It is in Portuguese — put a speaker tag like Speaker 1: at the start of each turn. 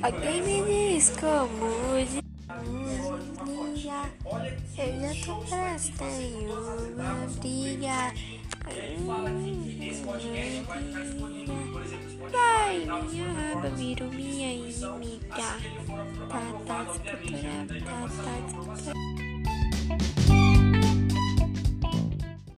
Speaker 1: Alguém me diz como dia Eu já tô presta em uma briga. Vai, minha raba virou minha inimiga. Tá, tá, disputura, tá, tá, disputura.